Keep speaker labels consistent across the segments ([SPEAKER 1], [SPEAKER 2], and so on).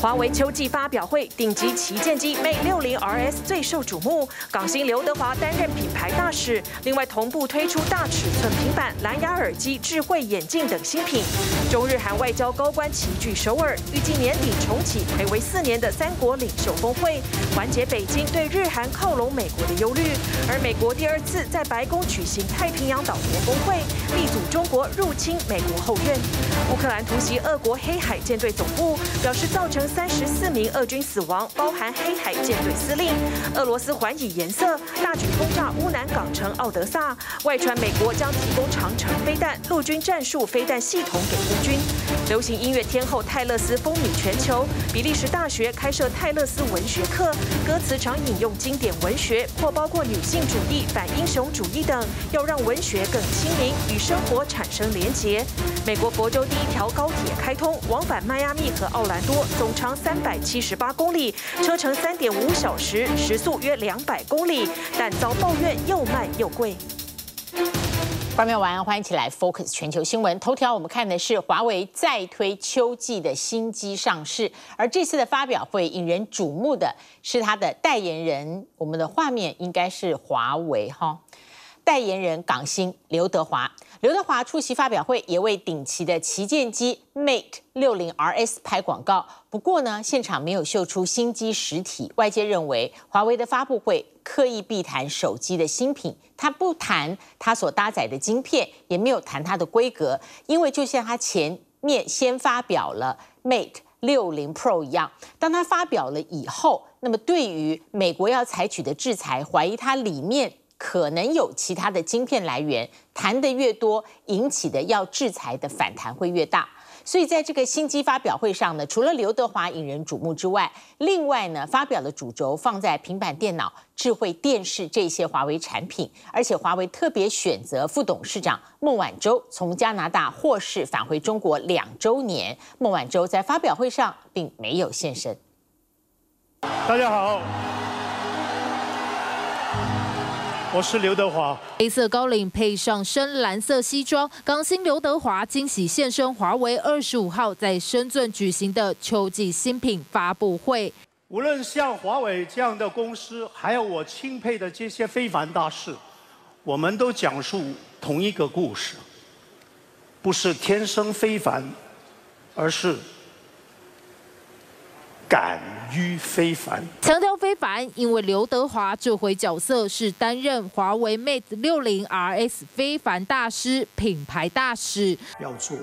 [SPEAKER 1] 华为秋季发表会，顶级旗舰机 Mate 60 RS 最受瞩目，港星刘德华担任品牌大使。另外，同步推出大尺寸平板、蓝牙耳机、智慧眼镜等新品。中日韩外交高官齐聚首尔，预计年底重启睽违四年的三国领袖峰会，缓解北京对日韩靠拢美国的忧虑。而美国第二次在白宫举行太平洋岛国峰会，力阻中国入侵美国后院。乌克兰突袭俄国黑海舰队总部，表示造成三十四名俄军死亡，包含黑海舰队司令。俄罗斯还以颜色，大举轰炸乌南港城奥德萨。外传美国将提供长城飞弹、陆军战术飞弹系统给乌军。流行音乐天后泰勒斯风靡全球，比利时大学开设泰勒斯文学课，歌词常引用经典文学，或包括女性主义、反英雄主义等，要让文学更亲民，与生活产生连结。美国佛州第一条高铁开通，往返迈阿密和奥兰多，总长三百七十八公里，车程三点五小时，时速约两百公里，但遭抱怨又慢又贵。
[SPEAKER 2] 观众晚安，欢迎起来 Focus 全球新闻。头条我们看的是华为再推秋季的新机上市，而这次的发表会引人瞩目的是它的代言人，我们的画面应该是华为哈。代言人港星刘德华，刘德华出席发表会，也为顶级的旗舰机 Mate 60 RS 拍广告。不过呢，现场没有秀出新机实体。外界认为，华为的发布会刻意避谈手机的新品，他不谈它所搭载的晶片，也没有谈它的规格，因为就像他前面先发表了 Mate 60 Pro 一样，当他发表了以后，那么对于美国要采取的制裁，怀疑它里面。可能有其他的晶片来源，谈得越多，引起的要制裁的反弹会越大。所以在这个新机发表会上呢，除了刘德华引人瞩目之外，另外呢，发表的主轴放在平板电脑、智慧电视这些华为产品，而且华为特别选择副董事长孟晚舟从加拿大获释返回中国两周年。孟晚舟在发表会上并没有现身。
[SPEAKER 3] 大家好。我是刘德华，
[SPEAKER 4] 黑色高领配上深蓝色西装，港星刘德华惊喜现身华为二十五号在深圳举行的秋季新品发布会。
[SPEAKER 3] 无论像华为这样的公司，还有我钦佩的这些非凡大师，我们都讲述同一个故事，不是天生非凡，而是。敢于非凡，
[SPEAKER 4] 强调非凡，因为刘德华这回角色是担任华为 Mate 60 RS 非凡大师、品牌大使，
[SPEAKER 3] 要做。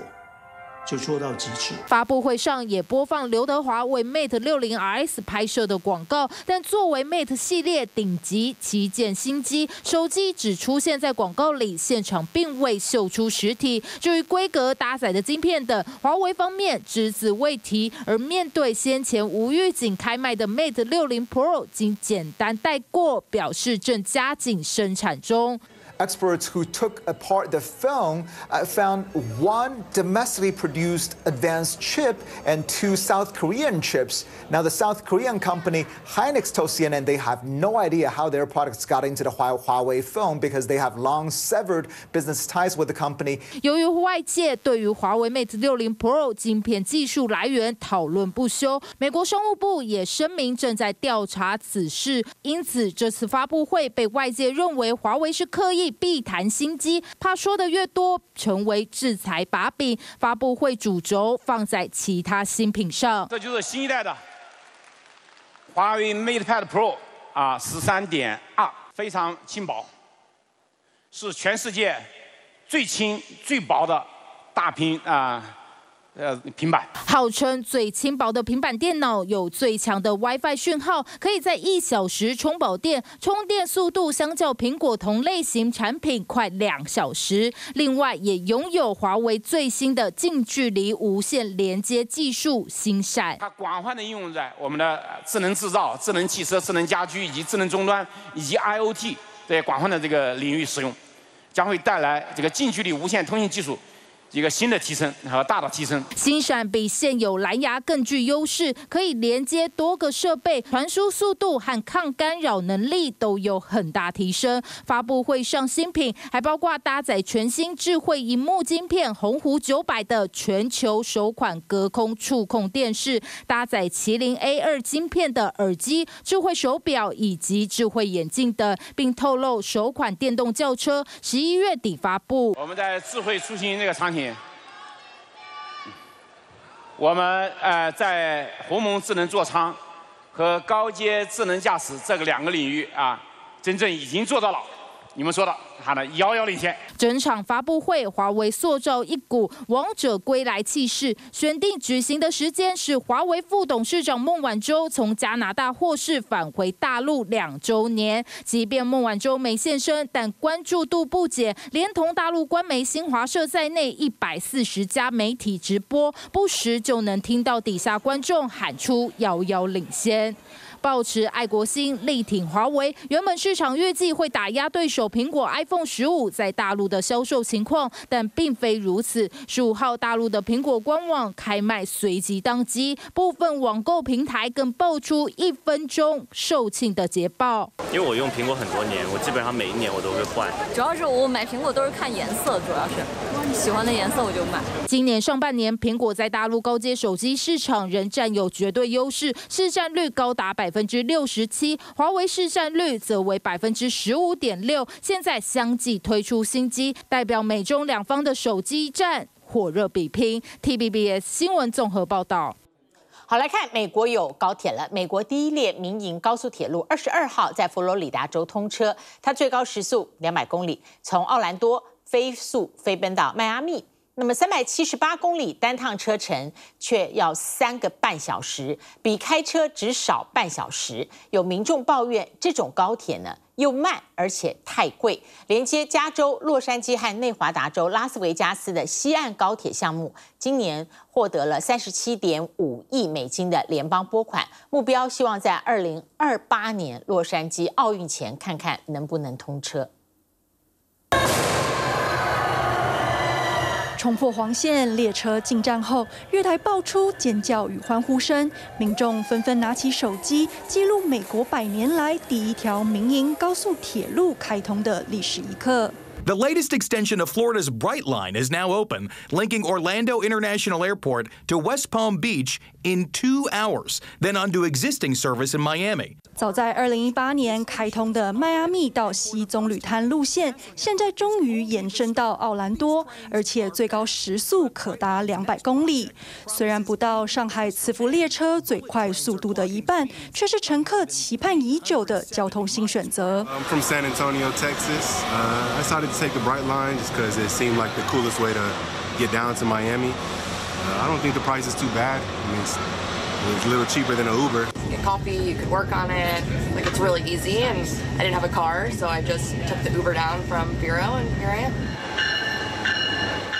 [SPEAKER 3] 就做到极致。
[SPEAKER 4] 发布会上也播放刘德华为 Mate 60 RS 拍摄的广告，但作为 Mate 系列顶级旗舰新机，手机只出现在广告里，现场并未秀出实体。至于规格、搭载的晶片等，华为方面只字未提。而面对先前无预警开卖的 Mate 60 Pro，仅简单带过，表示正加紧生产中。
[SPEAKER 5] Experts who took apart the phone found one domestically produced advanced chip and two South Korean chips. Now, the South Korean company Hynix told CNN they have no idea how their products got into the Huawei phone because they have long severed business ties with the company.
[SPEAKER 4] 由于外界对于华为 Mate 60 Pro 晶片技术来源讨论不休，美国商务部也声明正在调查此事。因此，这次发布会被外界认为华为是刻意。 避谈新机，怕说的越多，成为制裁把柄。发布会主轴放在其他新品上。
[SPEAKER 6] 这就是新一代的华为 MatePad Pro 啊，十三点二，非常轻薄，是全世界最轻最薄的大屏啊。呃，平板
[SPEAKER 4] 号称最轻薄的平板电脑，有最强的 WiFi 讯号，可以在一小时充饱电，充电速度相较苹果同类型产品快两小时。另外，也拥有华为最新的近距离无线连接技术，星闪。
[SPEAKER 6] 它广泛的应用在我们的智能制造、智能汽车、智能家居以及智能终端以及 IoT 这些广泛的这个领域使用，将会带来这个近距离无线通信技术。一个新的提升和大的提升，
[SPEAKER 4] 新闪比现有蓝牙更具优势，可以连接多个设备，传输速度和抗干扰能力都有很大提升。发布会上新品还包括搭载全新智慧荧幕晶片鸿鹄九百的全球首款隔空触控电视，搭载麒麟 A 二晶片的耳机、智慧手表以及智慧眼镜等，并透露首款电动轿车十一月底发布。
[SPEAKER 6] 我们在智慧出行这个场景。我们呃，在鸿蒙智能座舱和高阶智能驾驶这个两个领域啊，真正已经做到了。你们说的，喊的遥遥领先。
[SPEAKER 4] 整场发布会，华为塑造一股王者归来气势。选定举行的时间是华为副董事长孟晚舟从加拿大获释返回大陆两周年。即便孟晚舟没现身，但关注度不减，连同大陆官媒新华社在内一百四十家媒体直播，不时就能听到底下观众喊出“遥遥领先”。抱持爱国心，力挺华为。原本市场预计会打压对手苹果 iPhone 十五在大陆的销售情况，但并非如此。十五号，大陆的苹果官网开卖随即当机，部分网购平台更爆出一分钟售罄的捷报。
[SPEAKER 7] 因为我用苹果很多年，我基本上每一年我都会换。
[SPEAKER 8] 主要是我买苹果都是看颜色，主要是喜欢的颜色我就买。
[SPEAKER 4] 今年上半年，苹果在大陆高阶手机市场仍占有绝对优势，市占率高达百分。百分之六十七，华为市占率则为百分之十五点六。现在相继推出新机，代表美中两方的手机战火热比拼。T B B S 新闻综合报道。
[SPEAKER 2] 好，来看美国有高铁了。美国第一列民营高速铁路二十二号在佛罗里达州通车，它最高时速两百公里，从奥兰多飞速飞奔到迈阿密。那么三百七十八公里单趟车程却要三个半小时，比开车只少半小时。有民众抱怨这种高铁呢又慢而且太贵。连接加州洛杉矶和内华达州拉斯维加斯的西岸高铁项目，今年获得了三十七点五亿美金的联邦拨款，目标希望在二零二八年洛杉矶奥运前看看能不能通车。
[SPEAKER 9] 冲破黄线，列车进站后，月台爆出尖叫与欢呼声，民众纷纷拿起手机记录美国百年来第一条民营高速铁路开通的历史一刻。
[SPEAKER 10] The latest extension of Florida's Brightline is now open, linking Orlando International Airport to West Palm Beach in two hours, then onto existing service in Miami.
[SPEAKER 9] 早在二零一八年开通的迈阿密到西棕榈滩路线，现在终于延伸到奥兰多，而且最高时速可达两百公里。虽然不到上海磁浮列车最快速度的一半，却是乘客期盼已久的交通新选择。
[SPEAKER 11] I'm from San Antonio, Texas. Uh, I decided to take the Brightline just because it seemed like the coolest way to get down to Miami. Uh, I don't think the price is too bad. I mean, it's, it's a little cheaper than an Uber.
[SPEAKER 12] Get coffee, you could work on it. Like it's really easy, and I didn't have a car, so I just took the Uber down from Bureau, and here I am.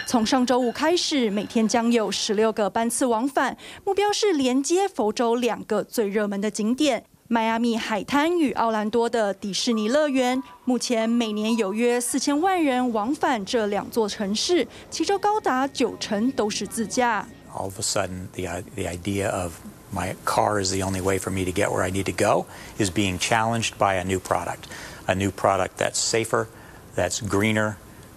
[SPEAKER 9] 从上周五开始，每天将有十六个班次往返，目标是连接佛州两个最热门的景点。 迈阿密海滩与奥兰多的迪士尼乐园，目前每年有约四千万人往返这两座城市，其中高达九成都是自驾。
[SPEAKER 13] All of a sudden, the the idea of my car is the only way for me to get where I need to go is being challenged by a new product, a new product that's safer, that's greener,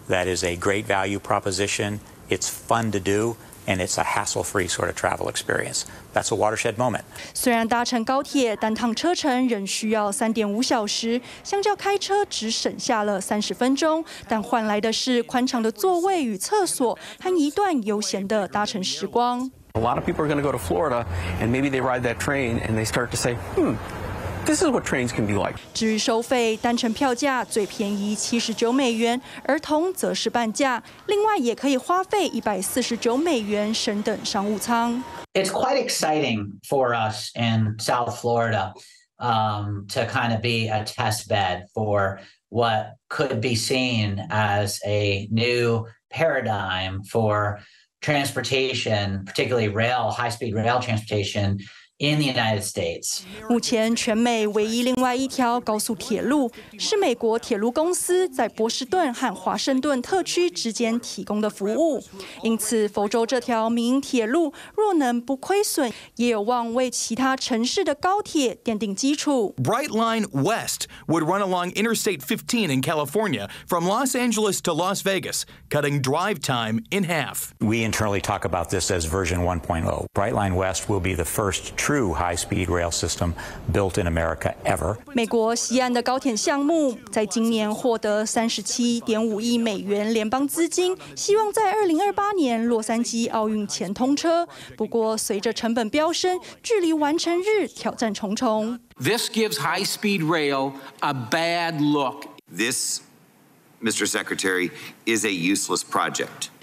[SPEAKER 13] that is a great value proposition. It's fun to do. And it's a hassle-free sort of travel experience. That's a watershed moment.
[SPEAKER 9] 虽然搭乘高铁单趟车程仍需要三点五小时，相较开车只省下了三十分钟，但换来的是宽敞的座位与厕所和一段悠闲的搭乘时光。
[SPEAKER 14] A lot of people are going to go to Florida, and maybe they ride that train and they start to say, "Hmm." This is what trains can be like.
[SPEAKER 9] 至于收费，单程票价最便宜七十九美元，儿童则是半价。另外，也可以花费一百四十九美元升等商务舱。
[SPEAKER 15] It's quite exciting for us in South Florida um, to kind of be a test bed for what could be seen as a new paradigm for transportation, particularly rail, high-speed rail transportation. in the United States.
[SPEAKER 9] 目前，全美唯一另外一条高速铁路是美国铁路公司在波士顿和华盛顿特区之间提供的服务。因此，佛州这条民营铁路若能不亏损，也有望为其他城市的高铁奠定基础。
[SPEAKER 10] Brightline West would run along Interstate 15 in California from Los Angeles to Las Vegas, cutting drive time in half.
[SPEAKER 13] We internally talk about this as version 1.0. Brightline West will be the first true high-speed rail system built in America ever.
[SPEAKER 9] 美国西岸的高铁项目在今年获得三十七点五亿美元联邦资金，希望在二零二八年洛杉矶奥运前通车。不过，随着成本飙升，距离完成日挑战重重。
[SPEAKER 16] This gives high-speed rail a bad look.
[SPEAKER 17] This, Mr. Secretary, is a useless project.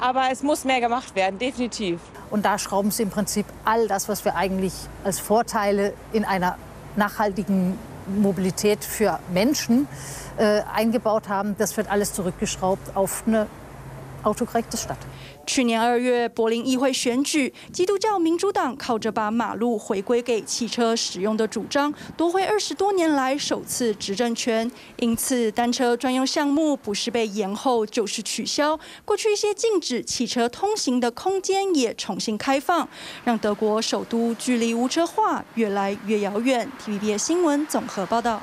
[SPEAKER 18] Aber es muss mehr gemacht werden, definitiv.
[SPEAKER 19] Und da schrauben Sie im Prinzip all das, was wir eigentlich als Vorteile in einer nachhaltigen Mobilität für Menschen äh, eingebaut haben, das wird alles zurückgeschraubt auf eine autogerechte Stadt.
[SPEAKER 9] 去年二月，柏林议会选举，基督教民主党靠着把马路回归给汽车使用的主张，夺回二十多年来首次执政权。因此，单车专用项目不是被延后，就是取消。过去一些禁止汽车通行的空间也重新开放，让德国首都距离无车化越来越遥远。TVB 新闻综合报道。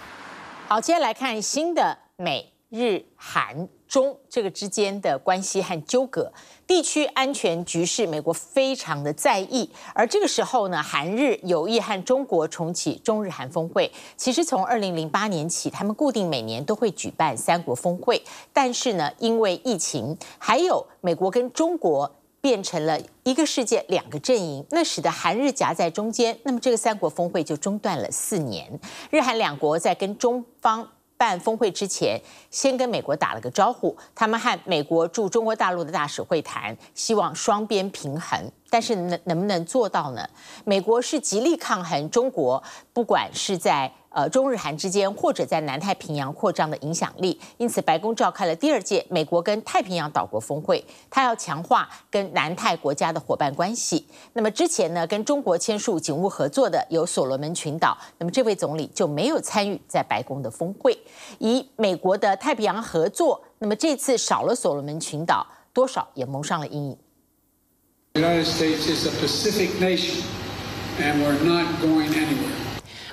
[SPEAKER 2] 好，接下来看新的美日韩中这个之间的关系和纠葛。地区安全局势，美国非常的在意。而这个时候呢，韩日有意和中国重启中日韩峰会。其实从二零零八年起，他们固定每年都会举办三国峰会。但是呢，因为疫情，还有美国跟中国变成了一个世界两个阵营，那使得韩日夹在中间。那么这个三国峰会就中断了四年。日韩两国在跟中方。办峰会之前，先跟美国打了个招呼。他们和美国驻中国大陆的大使会谈，希望双边平衡。但是能能不能做到呢？美国是极力抗衡中国，不管是在。呃，中日韩之间，或者在南太平洋扩张的影响力，因此白宫召开了第二届美国跟太平洋岛国峰会，他要强化跟南太国家的伙伴关系。那么之前呢，跟中国签署警务合作的有所罗门群岛，那么这位总理就没有参与在白宫的峰会。以美国的太平洋合作，那么这次少了所罗门群岛，多少也蒙上了阴影。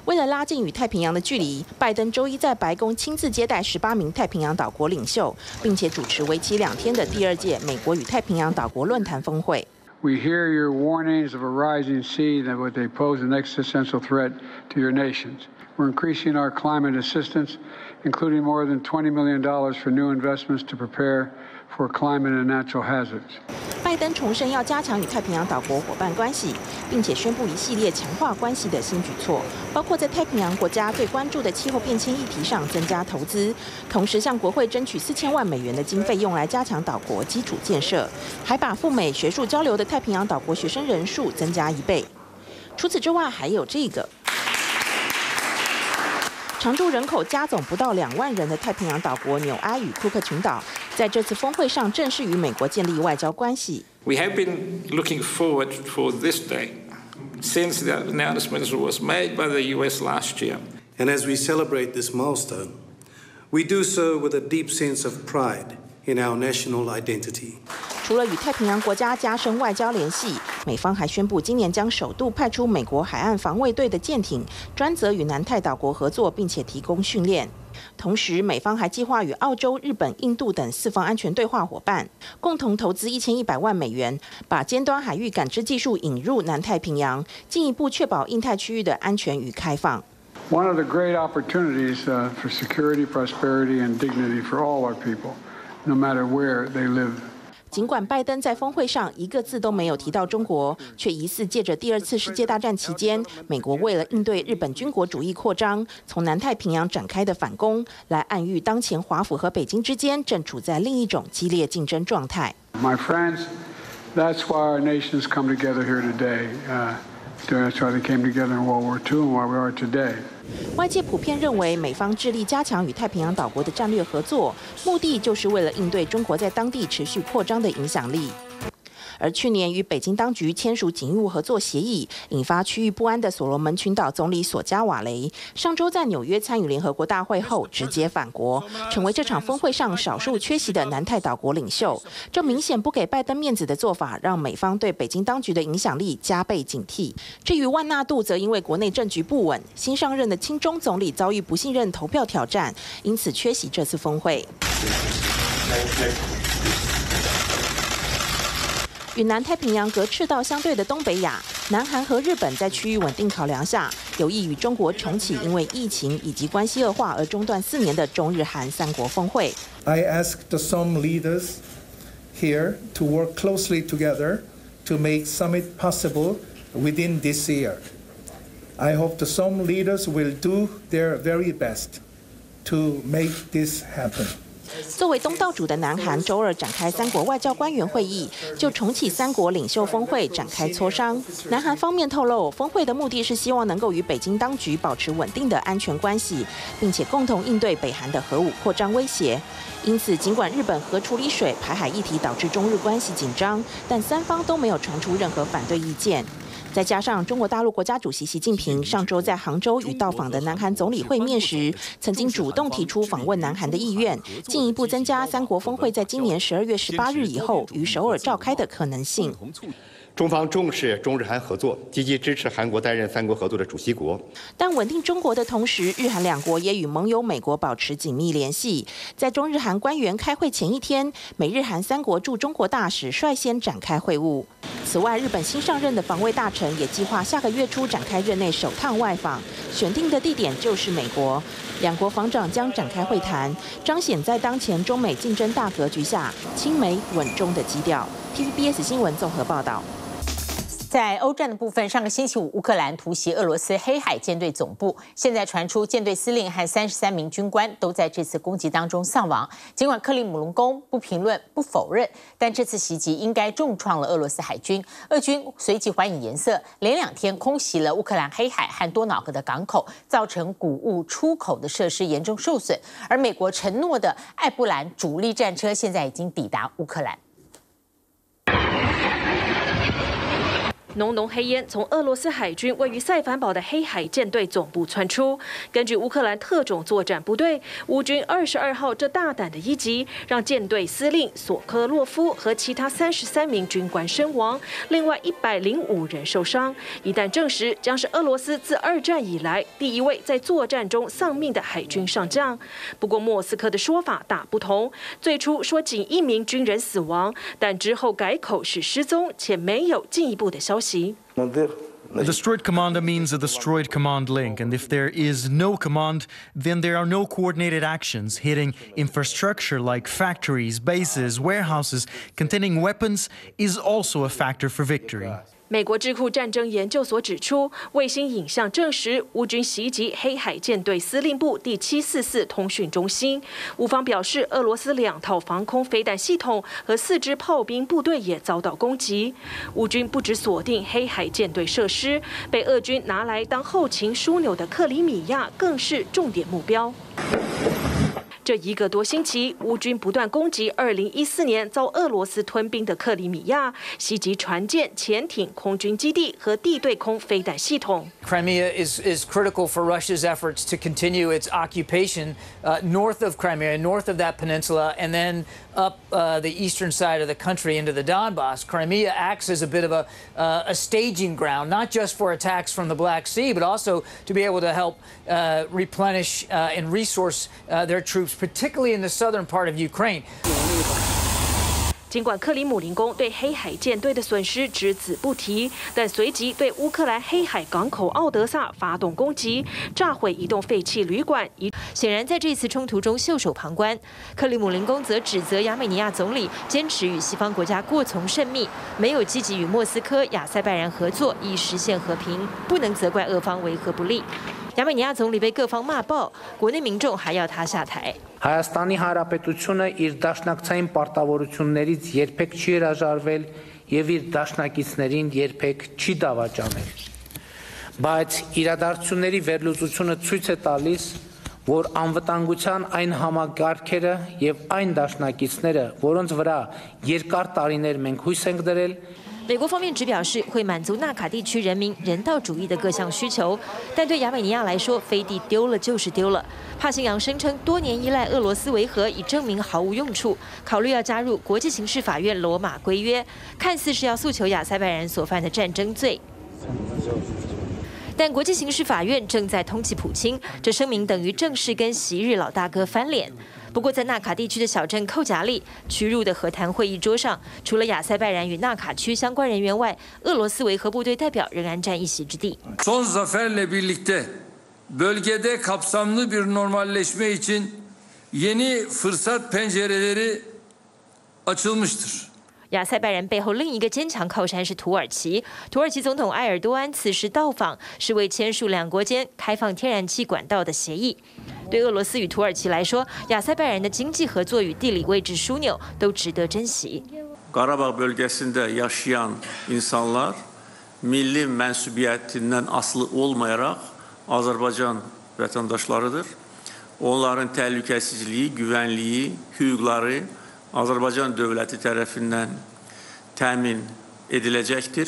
[SPEAKER 20] 为了拉近与太平洋的距离，拜登周一在白宫亲自接待十八名太平洋岛国领袖，并且主持为期两天的第二届美国与太平洋岛国论坛峰会。
[SPEAKER 21] We hear your warnings of a rising sea that would pose an existential threat to your nations. We're increasing our climate assistance, including more than $20 million for new investments to prepare for climate and natural hazards.
[SPEAKER 20] 拜登重申要加强与太平洋岛国伙伴关系，并且宣布一系列强化关系的新举措，包括在太平洋国家最关注的气候变迁议题上增加投资，同时向国会争取四千万美元的经费用来加强岛国基础建设，还把赴美学术交流的太平洋岛国学生人数增加一倍。除此之外，还有这个。常住人口加总不到两万人的太平洋岛国纽埃与库克群岛，在这次峰会上正式与美国建立外交关系。
[SPEAKER 22] We have been looking forward for this day since the announcement was made by the U.S. last year.
[SPEAKER 23] And as we celebrate this milestone, we do so with a deep sense of pride in our national identity.
[SPEAKER 20] 除了与太平洋国家加深外交联系，美方还宣布今年将首度派出美国海岸防卫队的舰艇，专责与南太岛国合作，并且提供训练。同时，美方还计划与澳洲、日本、印度等四方安全对话伙伴，共同投资一千一百万美元，把尖端海域感知技术引入南太平洋，进一步确保印太区域的安全与开放。
[SPEAKER 21] One of the great opportunities for security, prosperity, and dignity for all our people, no matter where they live.
[SPEAKER 20] 尽管拜登在峰会上一个字都没有提到中国，却疑似借着第二次世界大战期间美国为了应对日本军国主义扩张，从南太平洋展开的反攻，来暗喻当前华府和北京之间正处在另一种激烈竞争状态。
[SPEAKER 21] My friends, that's why our nations come together here today. That's why they came together in World War II and why we are today.
[SPEAKER 20] 外界普遍认为，美方致力加强与太平洋岛国的战略合作，目的就是为了应对中国在当地持续扩张的影响力。而去年与北京当局签署警务合作协议，引发区域不安的所罗门群岛总理索加瓦雷，上周在纽约参与联合国大会后直接返国，成为这场峰会上少数缺席的南太岛国领袖。这明显不给拜登面子的做法，让美方对北京当局的影响力加倍警惕。至于万纳杜，则因为国内政局不稳，新上任的亲中总理遭遇不信任投票挑战，因此缺席这次峰会。与南太平洋隔赤道相对的东北亚，南韩和日本在区域稳定考量下，有意与中国重启因为疫情以及关系恶化而中断四年的中日韩三国峰会。
[SPEAKER 24] I ask the some leaders here to work closely together to make summit possible within this year. I hope the some leaders will do their very best to make this happen.
[SPEAKER 20] 作为东道主的南韩，周二展开三国外交官员会议，就重启三国领袖峰会展开磋商。南韩方面透露，峰会的目的是希望能够与北京当局保持稳定的安全关系，并且共同应对北韩的核武扩张威胁。因此，尽管日本核处理水排海议题导致中日关系紧张，但三方都没有传出任何反对意见。再加上中国大陆国家主席习近平上周在杭州与到访的南韩总理会面时，曾经主动提出访问南韩的意愿，进一步增加三国峰会在今年十二月十八日以后于首尔召开的可能性。
[SPEAKER 25] 中方重视中日韩合作，积极支持韩国担任三国合作的主席国。
[SPEAKER 20] 但稳定中国的同时，日韩两国也与盟友美国保持紧密联系。在中日韩官员开会前一天，美日韩三国驻中国大使率先展开会晤。此外，日本新上任的防卫大臣也计划下个月初展开任内首趟外访，选定的地点就是美国。两国防长将展开会谈，彰显在当前中美竞争大格局下，亲美稳中的基调。TBS 新闻综合报道。在欧战的部分，上个星期五，乌克兰突袭俄罗斯黑海舰队总部。现在传出舰队司令和三十三名军官都在这次攻击当中丧亡。尽管克里姆林宫不评论、不否认，但这次袭击应该重创了俄罗斯海军。俄军随即还以颜色，连两天空袭了乌克兰黑海和多瑙河的港口，造成谷物出口的设施严重受损。而美国承诺的艾布兰主力战车现在已经抵达乌克兰。
[SPEAKER 1] 浓浓黑烟从俄罗斯海军位于塞凡堡的黑海舰队总部窜出。根据乌克兰特种作战部队，乌军二十二号这大胆的一击，让舰队司令索科洛夫和其他三十三名军官身亡，另外一百零五人受伤。一旦证实，将是俄罗斯自二战以来第一位在作战中丧命的海军上将。不过，莫斯科的说法大不同，最初说仅一名军人死亡，但之后改口是失踪，且没有进一步的消息。
[SPEAKER 26] A destroyed commander means a destroyed command link, and if there is no command, then there are no coordinated actions. Hitting infrastructure like factories, bases, warehouses containing weapons is also a factor for victory.
[SPEAKER 1] 美国智库战争研究所指出，卫星影像证实乌军袭击黑海舰队司令部第七四四通讯中心。乌方表示，俄罗斯两套防空飞弹系统和四支炮兵部队也遭到攻击。乌军不止锁定黑海舰队设施，被俄军拿来当后勤枢纽的克里米亚更是重点目标。这一个多星期，乌军不断攻击2014年遭俄罗斯吞并的克里米亚，袭击船舰、潜艇、空军基地和地对空飞弹系统。
[SPEAKER 27] Crimea is is critical for Russia's efforts to continue its occupation uh, north of Crimea, north of that peninsula, and then up uh, the eastern side of the country into the Donbass. Crimea acts as a bit of a uh, a staging ground, not just for attacks from the Black Sea, but also to be able to help uh, replenish uh, and resource uh, their Troops, particularly in the southern part of Ukraine.
[SPEAKER 28] 尽管克里姆林宫对黑海舰队的损失只字不提，但随即对乌克兰黑海港口奥德萨发动攻击，炸毁一栋废弃旅馆。显然在这次冲突中袖手旁观。克里姆林宫则指责亚美尼亚总理坚持与西方国家过从甚密，没有积极与莫斯科、亚塞拜然合作以实现和平，不能责怪俄方维和不利。亚美尼亚总理被各方骂爆，国内民众还要他下台。
[SPEAKER 29] Հայաստանի Հանրապետությունը իր դաշնակցային պարտավորություններից երբեք չի հրաժարվել եւ իր դաշնակիցներին երբեք չի դավաճանել։ Բայց իրադարձությունների վերլուծությունը ցույց է տալիս, որ անվտանգության այն համագարքերը եւ այն դաշնակիցները, որոնց վրա երկար տարիներ մենք հույս ենք դրել,
[SPEAKER 28] 美国方面只表示会满足纳卡地区人民人道主义的各项需求，但对亚美尼亚来说，飞地丢了就是丢了。帕辛扬声称多年依赖俄罗斯维和已证明毫无用处，考虑要加入国际刑事法院罗马规约，看似是要诉求亚塞拜然所犯的战争罪。但国际刑事法院正在通缉普京，这声明等于正式跟昔日老大哥翻脸。不过，在纳卡地区的小镇寇贾利，屈辱的和谈会议桌上，除了亚塞拜然与纳卡区相关人员外，俄罗斯维和部队代表仍然占一席之地。亚塞拜然背后另一个坚强靠山是土耳其，土耳其总统埃尔多安此时到访，是为签署两国间开放天然气管道的协议。对俄罗斯与土耳其来说，亚塞拜然的经济合作与地理位置枢纽都值得珍惜。
[SPEAKER 30] Azərbaycan dövləti tərəfindən təmin ediləcəkdir.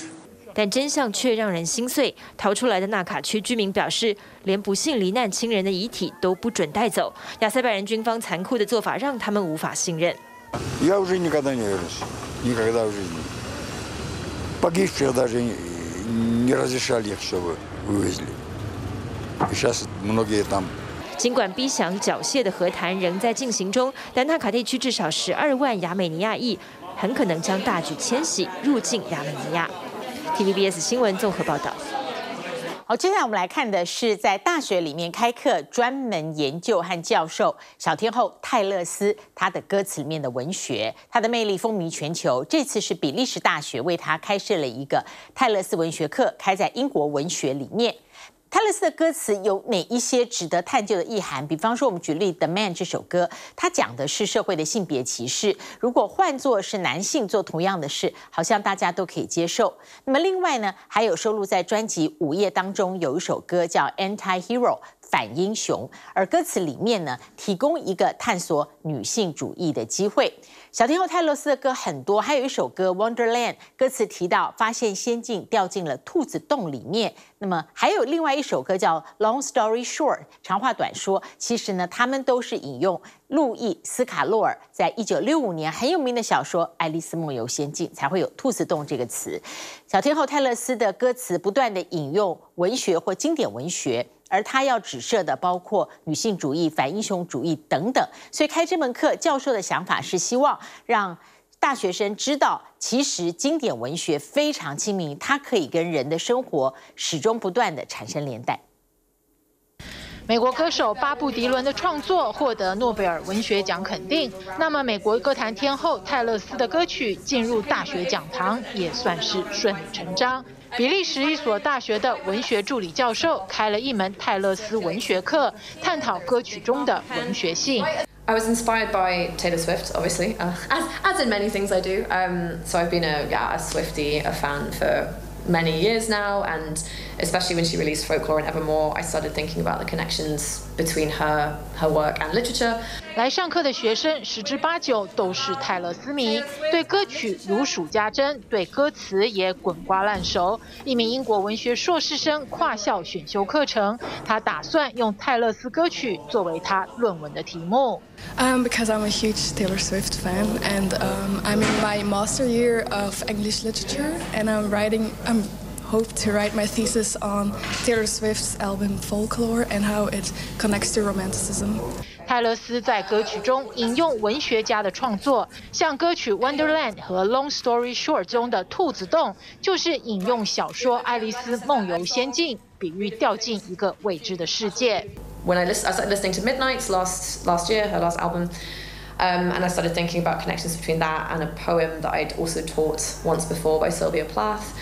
[SPEAKER 28] 但真相却让人心碎。逃出来的纳卡区居民表示，连不幸罹难亲人的遗体都不准带走。亚塞拜然军方残酷的做法让他们无法信任。尽管逼祥缴械的和谈仍在进行中，但纳卡地区至少十二万亚美尼亚裔很可能将大举迁徙入境亚美尼亚。TVBS 新闻综合报道。
[SPEAKER 2] 好，接下来我们来看的是在大学里面开课，专门研究和教授小天后泰勒斯她的歌词里面的文学，她的魅力风靡全球。这次是比利时大学为她开设了一个泰勒斯文学课，开在英国文学里面。泰勒斯的歌词有哪一些值得探究的意涵？比方说，我们举例《The Man》这首歌，它讲的是社会的性别歧视。如果换作是男性做同样的事，好像大家都可以接受。那么另外呢，还有收录在专辑《午夜》当中有一首歌叫《Anti-Hero》。反英雄，而歌词里面呢，提供一个探索女性主义的机会。小天后泰勒斯的歌很多，还有一首歌《Wonderland》，歌词提到发现仙境掉进了兔子洞里面。那么还有另外一首歌叫《Long Story Short》，长话短说，其实呢，他们都是引用路易斯卡洛尔在一九六五年很有名的小说《爱丽丝梦游仙境》，才会有兔子洞这个词。小天后泰勒斯的歌词不断地引用文学或经典文学。而他要指涉的包括女性主义、反英雄主义等等，所以开这门课，教授的想法是希望让大学生知道，其实经典文学非常亲民，它可以跟人的生活始终不断的产生连带。
[SPEAKER 31] 美国歌手巴布迪伦的创作获得诺贝尔文学奖肯定，那么美国歌坛天后泰勒斯的歌曲进入大学讲堂也算是顺理成章。比利时一所大学的文学助理教授开了一门泰勒斯文学课，探讨歌曲中的文学性。
[SPEAKER 32] I was inspired by Taylor Swift, obviously, uh, as as in many things I do. Um, so I've been a yeah a Swiftie, a fan for many years now, and especially when she released Folklore and Evermore, I started thinking about the connections between her her work and literature.
[SPEAKER 31] 来上课的学生十之八九都是泰勒丝迷，对歌曲如数家珍，对歌词也滚瓜烂熟。一名英国文学硕士生跨校选修课程，他打算用泰勒丝歌曲作为他论文的题目。
[SPEAKER 33] Um, because I'm a huge Taylor Swift fan, and um, I'm in my master year of English literature, and I'm writing. I'm hope to write my thesis on Taylor Swift's album Folklore and how it connects to romanticism.
[SPEAKER 31] 泰勒丝在歌曲中引用文学家的创作，像歌曲《Wonderland》和《Long Story Short》中的兔子洞，就是引用小说《爱丽丝梦游仙境》，比喻掉进一个未知的世界。
[SPEAKER 32] When I, list, I started listening to Midnights last last year, her last album, um, and I started thinking about connections between that and a poem that I'd also taught once before by Sylvia Plath.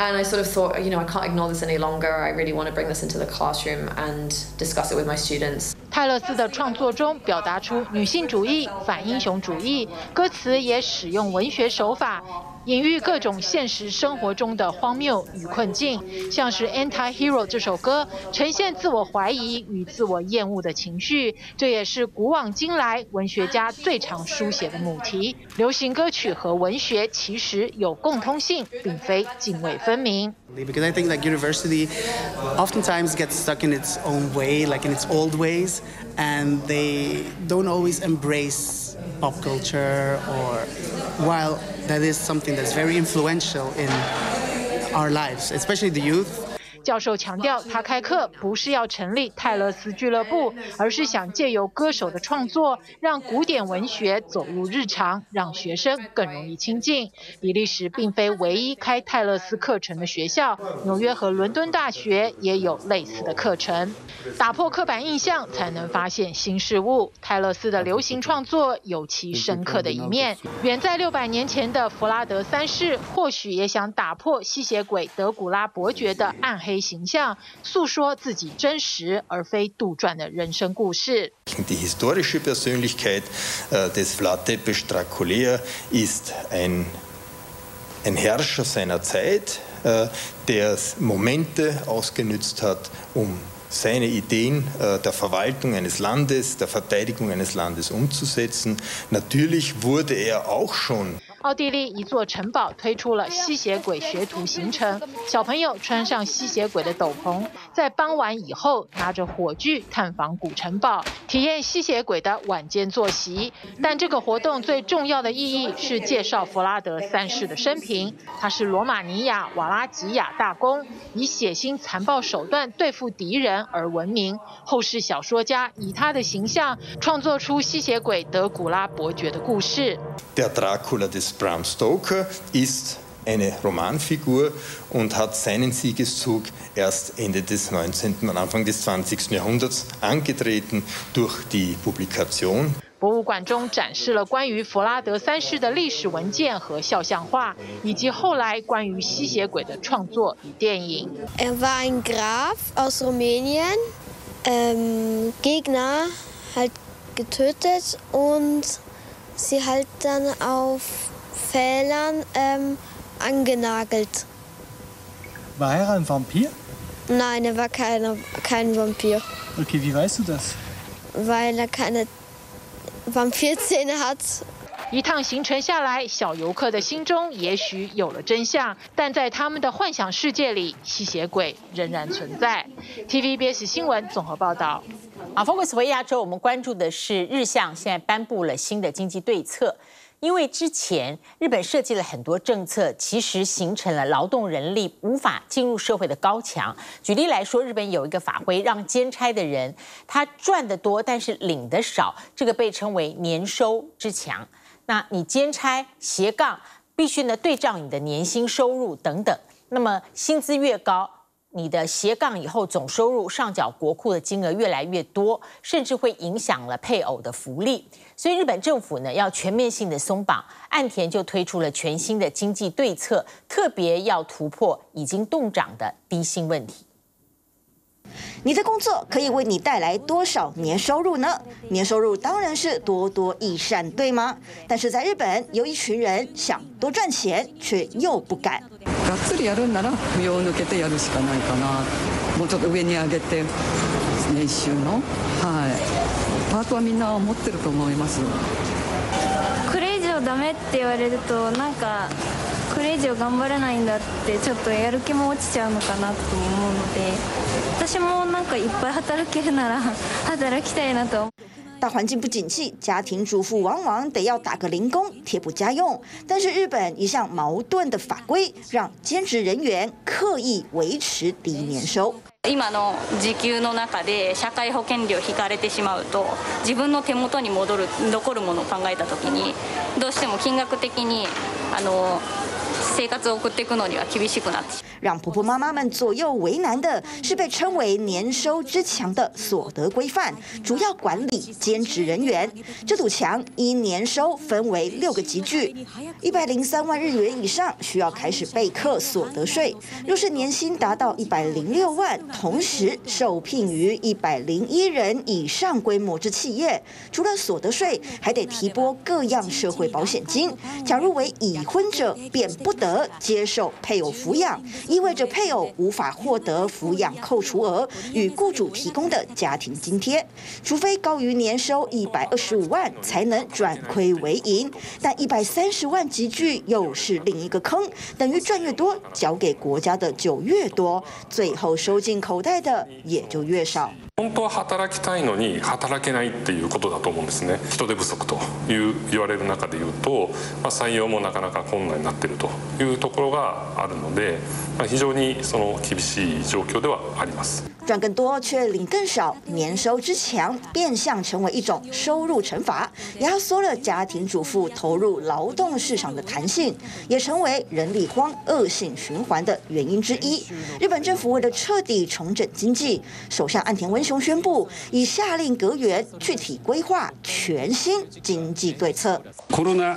[SPEAKER 32] and I sort of thought, you know, I can't ignore this any longer. I really want to bring this into the classroom and discuss it with my students.
[SPEAKER 31] 泰勒斯的创作中表达出女性主义、反英雄主义，歌词也使用文学手法。隐喻各种现实生活中的荒谬与困境，像是《Anti-Hero》这首歌，呈现自我怀疑与自我厌恶的情绪。这也是古往今来文学家最常书写的母题。流行歌曲和文学其实有共通性，并非泾渭分明。
[SPEAKER 34] Because I think that university oftentimes gets stuck in its own way, like in its old ways, and they don't always embrace pop culture or while that is something that's very influential in our lives, especially the youth.
[SPEAKER 31] 教授强调，他开课不是要成立泰勒斯俱乐部，而是想借由歌手的创作，让古典文学走入日常，让学生更容易亲近。比利时并非唯一开泰勒斯课程的学校，纽约和伦敦大学也有类似的课程。打破刻板印象，才能发现新事物。泰勒斯的流行创作有其深刻的一面。远在六百年前的弗拉德三世，或许也想打破吸血鬼德古拉伯爵的暗黑。形象诉说自己真实而非杜撰的人生故事。
[SPEAKER 35] Die historische Persönlichkeit des Vlad Tepes Dracula ist ein, ein Herrscher seiner Zeit, der Momente ausgenützt hat, um seine Ideen der Verwaltung eines Landes, der Verteidigung eines Landes umzusetzen. Natürlich wurde er auch schon
[SPEAKER 31] 奥地利一座城堡推出了吸血鬼学徒行程，小朋友穿上吸血鬼的斗篷，在傍晚以后拿着火炬探访古城堡，体验吸血鬼的晚间作息。但这个活动最重要的意义是介绍弗拉德三世的生平。他是罗马尼亚瓦拉吉亚大公，以血腥残暴手段对付敌人而闻名。后世小说家以他的形象创作出吸血鬼德古拉伯爵的故事。
[SPEAKER 35] Bram Stoker ist eine Romanfigur und hat seinen Siegeszug erst Ende des 19. und Anfang des 20. Jahrhunderts angetreten durch die Publikation.
[SPEAKER 31] 博物馆中展示了关于弗拉德三世的历史文件和肖像画，以及后来关于吸血鬼的创作与电影。
[SPEAKER 36] Er war ein Graf aus Rumänien, ähm, Gegner halt getötet und sie halt dann auf Fälern ähm, angenagelt.
[SPEAKER 37] War er ein Vampir?
[SPEAKER 36] Nein, er war keine, kein Vampir.
[SPEAKER 37] Okay, wie weißt du das?
[SPEAKER 36] Weil er keine Vampirzähne hat.
[SPEAKER 31] 一趟行程下来，小游客的心中也许有了真相，但在他们的幻想世界里，吸血鬼仍然存在。TVBS 新闻综合报道。
[SPEAKER 2] 好，Focus 回亚洲，我们关注的是日向现在颁布了新的经济对策。 因为之前日本设计了很多政策，其实形成了劳动人力无法进入社会的高墙。举例来说，日本有一个法规，让兼差的人他赚得多，但是领得少，这个被称为年收之墙。那你兼差斜杠必须呢对照你的年薪收入等等，那么薪资越高，你的斜杠以后总收入上缴国库的金额越来越多，甚至会影响了配偶的福利。所以日本政府呢要全面性的松绑，岸田就推出了全新的经济对策，特别要突破已经冻涨的低薪问题。
[SPEAKER 38] 你的工作可以为你带来多少年收入呢？年收入当然是多多益善，对吗？但是在日本，有一群人想多赚钱，却又不敢。
[SPEAKER 39] がっつりやるんなら扶养抜けてやるしかないかな。もうちょっと上に上げて年収のはい。パートはみんな思ってると思います。
[SPEAKER 36] これ以上ダメって言われるとなんかこれ以上顽张れないんだってちょっとやる気も落ちちゃうのかなと思うので私もなんかいっぱい働けるなら働きたいなと。
[SPEAKER 38] 大环境不景气，家庭主妇往往得要打个零工贴补家用。但是日本一项矛盾的法规，让兼职人员刻意维持低年收。
[SPEAKER 36] 今の时给の中で社会保険料引かれてしまうと自分の手元に戻る残るものを考えた时にどうしても金额的にあの 生活を送っていくのには厳しくなって
[SPEAKER 38] 让婆婆妈妈们左右为难的是被称为年收之墙的所得规范，主要管理兼职人员。这堵墙依年收分为六个级距，一百零三万日元以上需要开始备课所得税。若是年薪达到一百零六万，同时受聘于一百零一人以上规模之企业，除了所得税，还得提拨各样社会保险金。假如为已婚者，便不 得接受配偶抚养。意味着配偶无法获得抚养扣除额与雇主提供的家庭津贴，除非高于年收一百二十五万才能转亏为盈。但一百三十万级距又是另一个坑，等于赚越多，交给国家的就越多，最后收进口袋的也就越少。
[SPEAKER 40] 本当は働きたいのに働けないっていうことだと思うんですね。人手不足という言われる中で言うと、まあ采用もなかなか困难になっているというところがあるので、まあ非常にその厳しい状况ではあります。
[SPEAKER 38] 赚更多却领更少，年收之墙变相成为一种收入惩罚，压缩了家庭主妇投入劳动市场的弹性，也成为人力荒恶性循环的原因之一。日本政府为了彻底重整经济，首相岸田文雄雄宣布，已下令阁员具体规划全新经济对策。
[SPEAKER 41] コロナ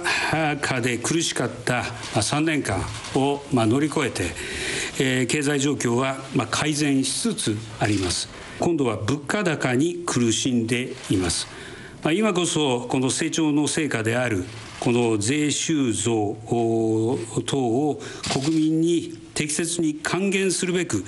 [SPEAKER 41] 祸で苦しかった3年间を乗り越えて、経済状况は改善しつつあります。今度は物价高に苦しんでいます。今こそこの成长の成果であるこの税収増等を国民に适切に还元するべく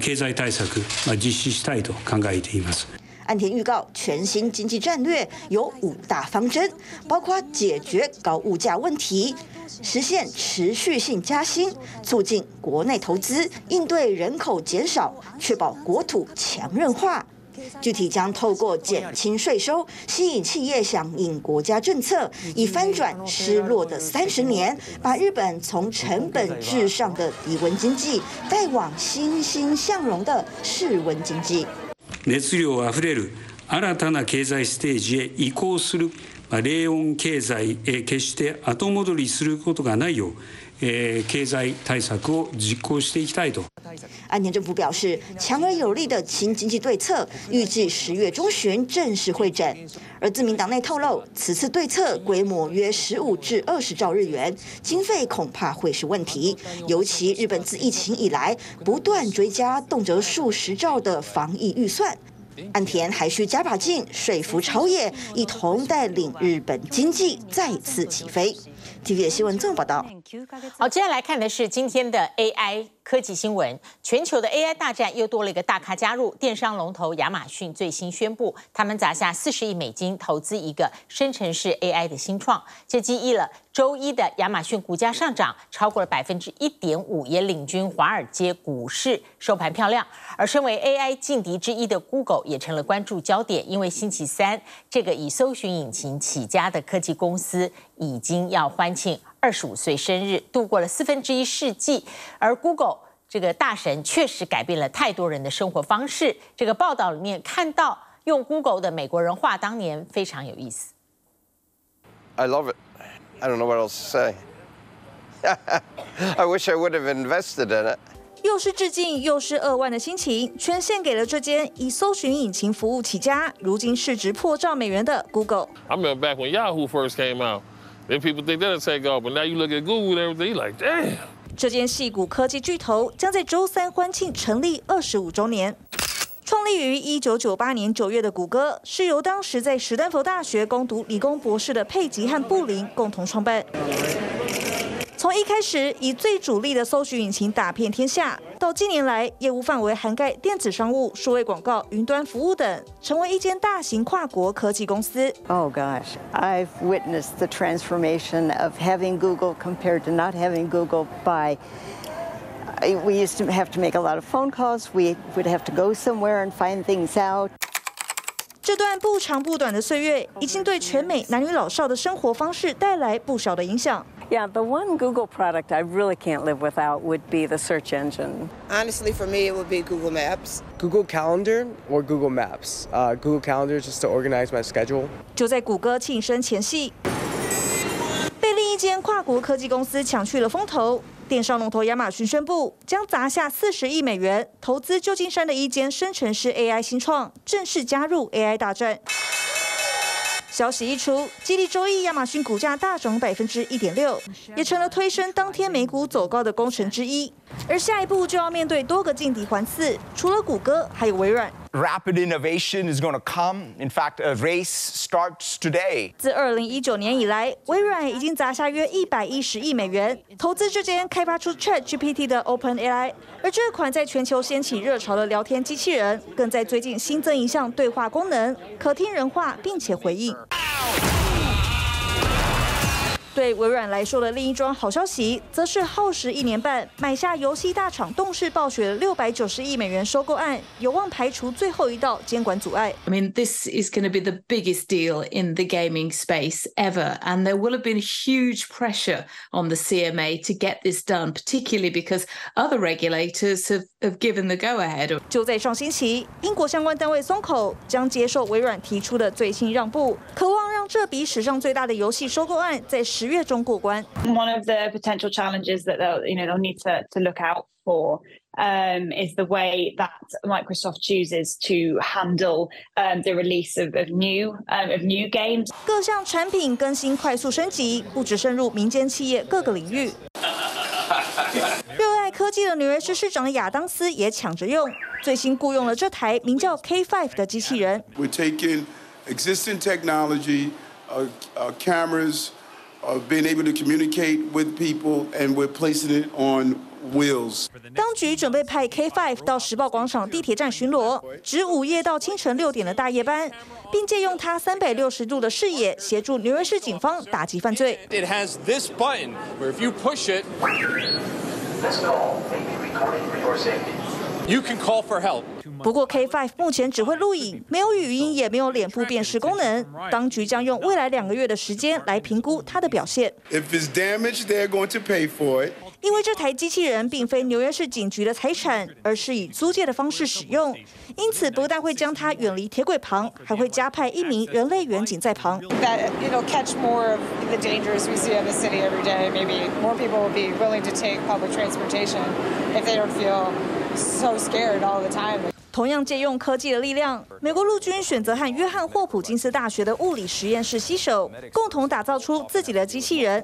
[SPEAKER 41] 経済対策実施したいと考えています。
[SPEAKER 38] 岸田预告全新经济战略有五大方针，包括解决高物价问题。实现持续性加薪，促进国内投资，应对人口减少，确保国土强韧化。 具体将透过减轻税收，吸引企业响应国家政策，以翻转失落的三十年，把日本从成本至上的低温经济带往欣欣向荣的世温经济。
[SPEAKER 41] 热量あふれる新たな经济ステージへ移行する。冷温経済决して后戻りすることがないよう 経済対策を実行していきたいと。
[SPEAKER 38] 岸田政府表示，强而有力的新经济对策预计十月中旬正式会诊。而自民党内透露，此次对策规模约十五至二十兆日元，经费恐怕会是问题。尤其日本自疫情以来不断追加动辄数十兆的防疫预算。岸田还需加把劲，说服朝野，一同带领日本经济再次起飞。 TVB 新闻综合报道。
[SPEAKER 2] 好，接下来看的是今天的 AI。科技新闻：全球的 AI 大战又多了一个大咖加入。电商龙头亚马逊最新宣布，他们砸下四十亿美金投资一个生成式 AI 的新创，这激励了周一的亚马逊股价上涨超过了百分之一点五，也领军华尔街股市收盘漂亮。而身为 AI 劲敌之一的 Google 也成了关注焦点，因为星期三这个以搜寻引擎起家的科技公司已经要欢庆。二十五岁生日，度过了四分之一世纪，而 Google 这个大神确实改变了太多人的生活方式。这个报道里面看到用 Google 的美国人话当年非常有意思。
[SPEAKER 42] I love it. I don't know what else to say. I wish I would have invested in it.
[SPEAKER 43] 又是致敬，又是扼腕的心情，全献给了这间以搜寻引擎服务起家，如今市值破兆美元的 Google。
[SPEAKER 44] I remember back when Yahoo first came out. Then people think that'll take off, but now you look at Google and everything, you're like, damn.
[SPEAKER 43] 这间戏骨科技巨头将在周三欢庆成立二十五周年。创立于一九九八年九月的谷歌，是由当时在史丹佛大学攻读理工博士的佩吉和布林共同创办。从一开始以最主力的搜寻引擎打遍天下，到近年来业务范围涵盖电子商务、数位广告、云端服务等，成为一间大型跨国科技公司。
[SPEAKER 45] Oh gosh, I've witnessed the transformation of having Google compared to not having Google. By we used to have to make a lot of phone calls. We would have to go somewhere and find things out.
[SPEAKER 43] 这段不长不短的岁月，已经对全美男女老少的生活方式带来不少的影响。
[SPEAKER 45] Yeah, the one Google product I really can't live without would be the search engine.
[SPEAKER 46] Honestly, for me, it would be Google Maps.
[SPEAKER 47] Google Calendar or Google Maps. Uh, Google Calendar just to organize my schedule.
[SPEAKER 43] 就在谷歌庆生前夕，被另一间跨国科技公司抢去了风头。电商龙头亚马逊宣布，将砸下四十亿美元投资旧金山的一间生成式 AI 新创，正式加入 AI 大战。消息一出，激励周一亚马逊股价大涨百分之一点六，也成了推升当天美股走高的功臣之一。而下一步就要面对多个劲敌环伺，除了谷歌，还有微软。
[SPEAKER 48] Rapid innovation is going to come. In fact, a race starts today.
[SPEAKER 43] 自二零一九年以来，微软已经砸下约一百一十亿美元投资这间开发出 ChatGPT 的 OpenAI。而这款在全球掀起热潮的聊天机器人，更在最近新增一项对话功能，可听人话并且回应。对微软来说的另一桩好消息，则是耗时一年半买下游戏大厂动视暴雪的六百九十亿美元收购案，有望排除最后一道监管阻碍。
[SPEAKER 49] I mean, this is going to be the biggest deal in the gaming space ever, and there will have been huge pressure on the CMA to get this done, particularly because other regulators have have given the go ahead.
[SPEAKER 43] 就在上星期，英国相关单位松口，将接受微软提出的最新让步，渴望让这笔史上最大的游戏收购案在十月中过关。
[SPEAKER 50] One of the potential challenges that they'll, you know, they'll need to, to look out for um, is the way that Microsoft chooses to handle um, the release of, of new um, of new games.
[SPEAKER 43] 各项产品更新快速升级，不只深入民间企业各个领域。 科技的纽约市市长亚当斯也抢着用，最新雇用了这台名叫 K5 的机器人。
[SPEAKER 51] We're taking existing technology, uh, uh, cameras, uh, being able to communicate with people, and we're placing it on wheels.
[SPEAKER 43] 当局准备派 K5 到时报广场地铁站巡逻，值午夜到清晨六点的大夜班，并借用它三百六十度的视野，协助纽约市警方打击犯罪。
[SPEAKER 52] It has this button where if you push it, you can call for help.
[SPEAKER 43] 不过 K5 目前只会录影，没有语音，也没有脸部辨识功能。当局将用未来两个月的时间来评估它的表现。
[SPEAKER 51] If it's damaged, they're going to pay for it.
[SPEAKER 43] 因为这台机器人并非纽约市警局的财产，而是以租借的方式使用，因此不但会将它远离铁轨旁，还会加派一名人类远警在旁。
[SPEAKER 53] That it'll catch more of the dangers we see in the city every day. Maybe more people will be willing to take public transportation if they don't feel so scared all the time.
[SPEAKER 43] 同样借用科技的力量，美国陆军选择和约翰霍普金斯大学的物理实验室携手，共同打造出自己的机器人。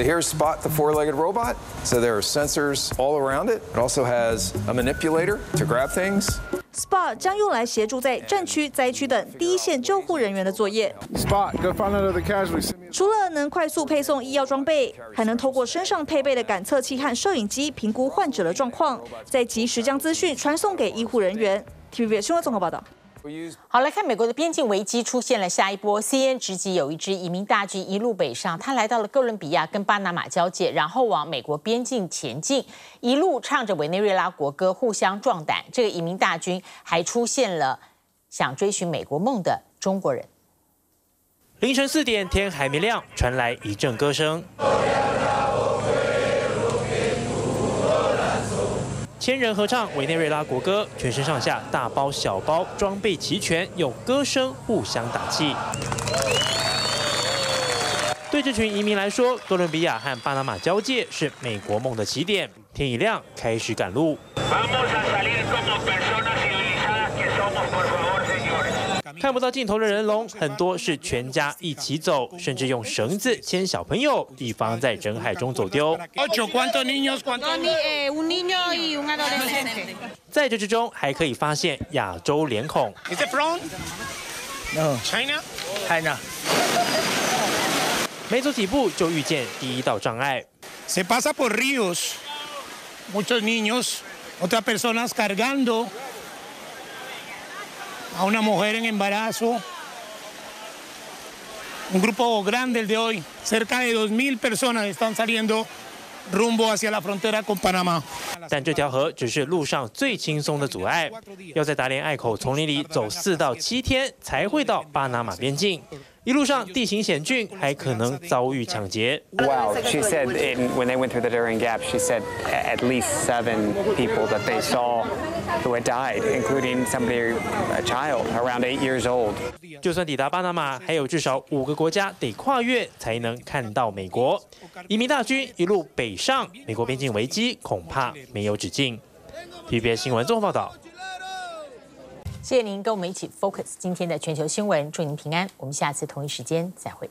[SPEAKER 54] So here's Spot, the four-legged robot. So there are sensors all around it. It also has a manipulator to grab things.
[SPEAKER 43] Spot 将用来协助在战区、灾区等第一线救护人员的作业。
[SPEAKER 51] Spot, go find another casualty.
[SPEAKER 43] 除了能快速配送医药装备，还能透过身上配备的感测器和摄影机评估患者的状况，再及时将资讯传送给医护人员。TVB 新闻综合报道。
[SPEAKER 2] 好，来看美国的边境危机出现了下一波。CNN 直击有一支移民大军一路北上，他来到了哥伦比亚跟巴拿马交界，然后往美国边境前进，一路唱着委内瑞拉国歌，互相壮胆。这个移民大军还出现了想追寻美国梦的中国人。
[SPEAKER 55] 凌晨四点，天还没亮，传来一阵歌声。千人合唱委内瑞拉国歌，全身上下大包小包，装备齐全，用歌声互相打气。对这群移民来说，哥伦比亚和巴拿马交界是美国梦的起点。天一亮，开始赶路。看不到尽头的人龙，很多是全家一起走，甚至用绳子牵小朋友，以防在人海中走丢。在这之中，还可以发现亚洲脸孔。
[SPEAKER 56] Is it from?
[SPEAKER 55] No.
[SPEAKER 56] China?
[SPEAKER 55] China. 没走几步就遇见第一道障碍。
[SPEAKER 56] Se pasa por ríos, muchos niños, otras personas cargando. A una mujer en embarazo. Un grupo grande el de hoy, cerca de 2.000 personas están saliendo rumbo hacia la frontera con Panamá.
[SPEAKER 55] 但这条河只是路上最轻松的阻碍，要在达连隘口丛林里走四到七天才会到巴拿马边境。一路上地形险峻，还可能遭遇抢劫。
[SPEAKER 51] Well, she said in, when they went through the Darien Gap, she said at least seven people that they saw who had died, including somebody, a child around eight years old.
[SPEAKER 55] 就算抵达巴拿马，还有至少五个国家得跨越才能看到美国。移民大军一路北上，美国边境危机恐怕没有止境。TVBS 新闻综合报道。
[SPEAKER 2] 谢谢您跟我们一起 focus 今天的全球新闻祝您平安我们下次同一时间再会。